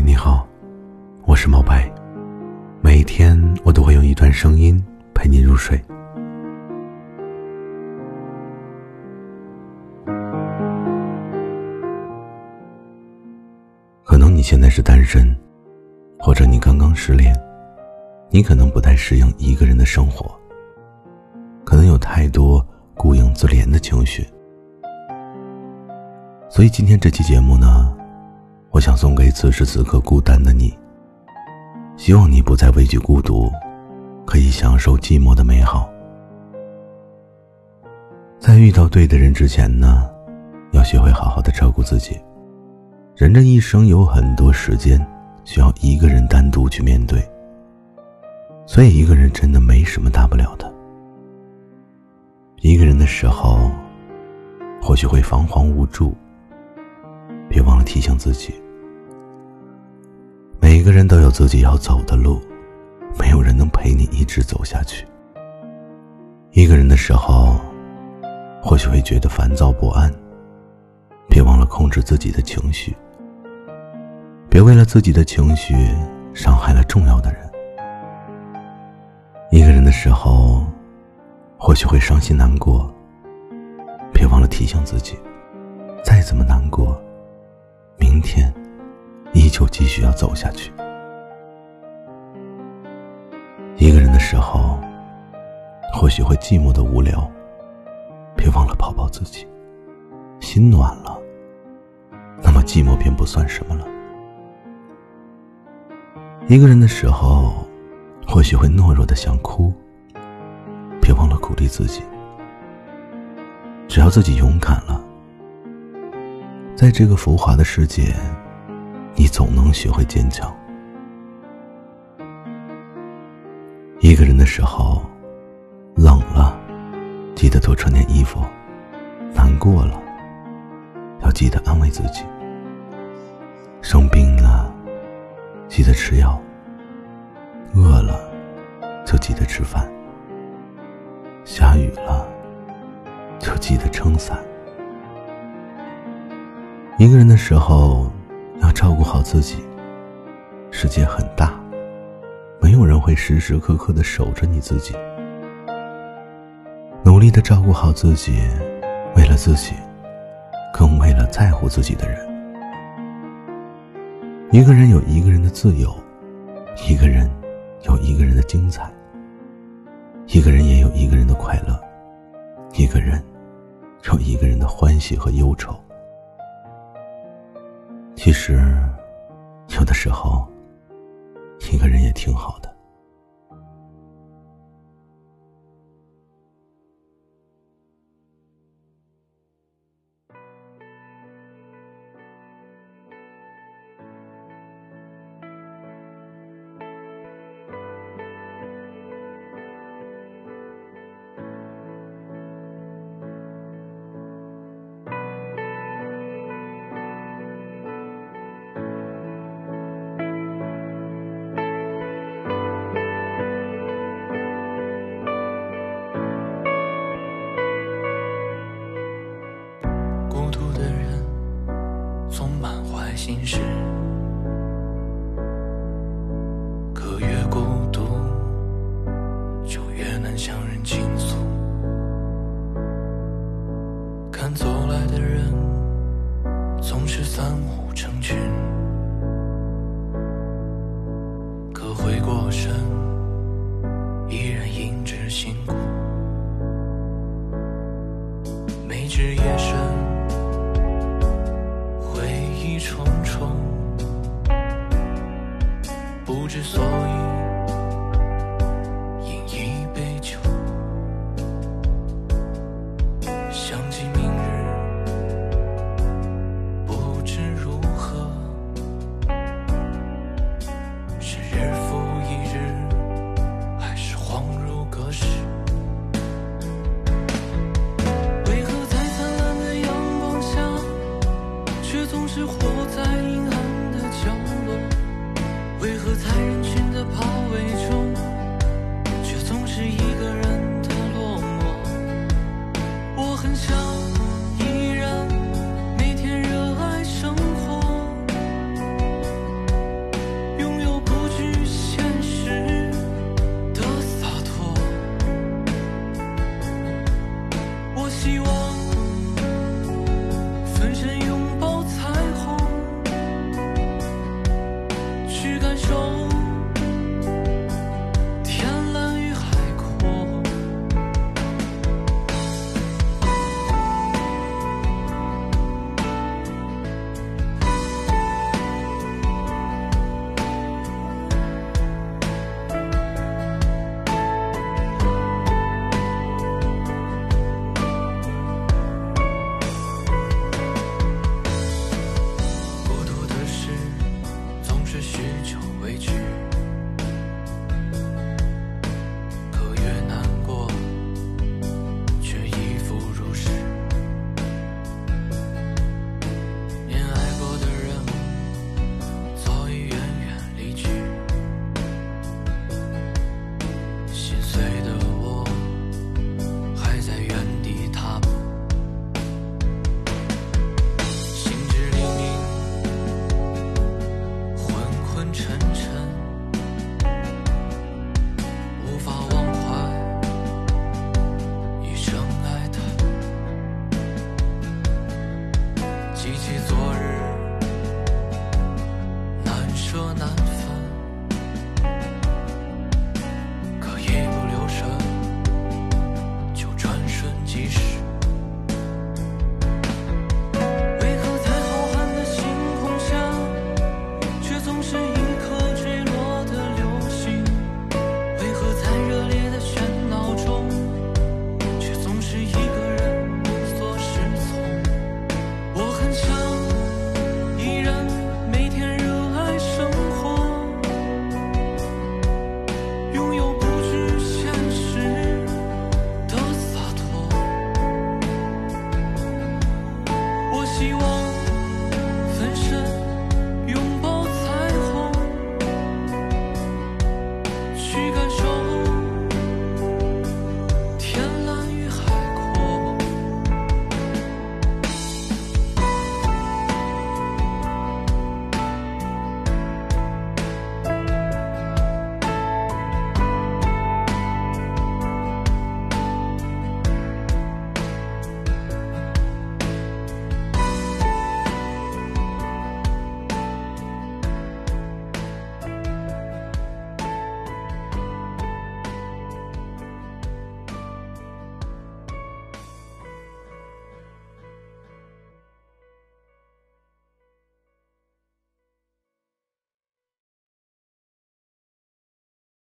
你好，我是毛白。每天我都会用一段声音陪你入睡。可能你现在是单身，或者你刚刚失恋，你可能不太适应一个人的生活，可能有太多孤影自怜的情绪。所以今天这期节目呢，我想送给此时此刻孤单的你。希望你不再畏惧孤独，可以享受寂寞的美好。在遇到对的人之前呢，要学会好好的照顾自己。人这一生有很多时间需要一个人单独去面对，所以一个人真的没什么大不了的。一个人的时候，或许会彷徨无助。别忘了提醒自己，每一个人都有自己要走的路，没有人能陪你一直走下去。一个人的时候，或许会觉得烦躁不安，别忘了控制自己的情绪，别为了自己的情绪伤害了重要的人。一个人的时候，或许会伤心难过，别忘了提醒自己，再怎么难过。明天，依旧继续要走下去。一个人的时候，或许会寂寞的无聊，别忘了抱抱自己。心暖了，那么寂寞便不算什么了。一个人的时候，或许会懦弱的想哭，别忘了鼓励自己。只要自己勇敢了。在这个浮华的世界，你总能学会坚强。一个人的时候，冷了，记得多穿点衣服；难过了，要记得安慰自己；生病了，记得吃药；饿了，就记得吃饭；下雨了，就记得撑伞。一个人的时候，要照顾好自己。世界很大，没有人会时时刻刻的守着你自己。努力的照顾好自己，为了自己，更为了在乎自己的人。一个人有一个人的自由，一个人有一个人的精彩，一个人也有一个人的快乐，一个人有一个人的欢喜和忧愁。其实，有的时候，一个人也挺好的。心事，可越孤独，就越难向人倾诉。看走来的人，总是三五成群，可回过神，知所以。为何在人群的包围中？许个。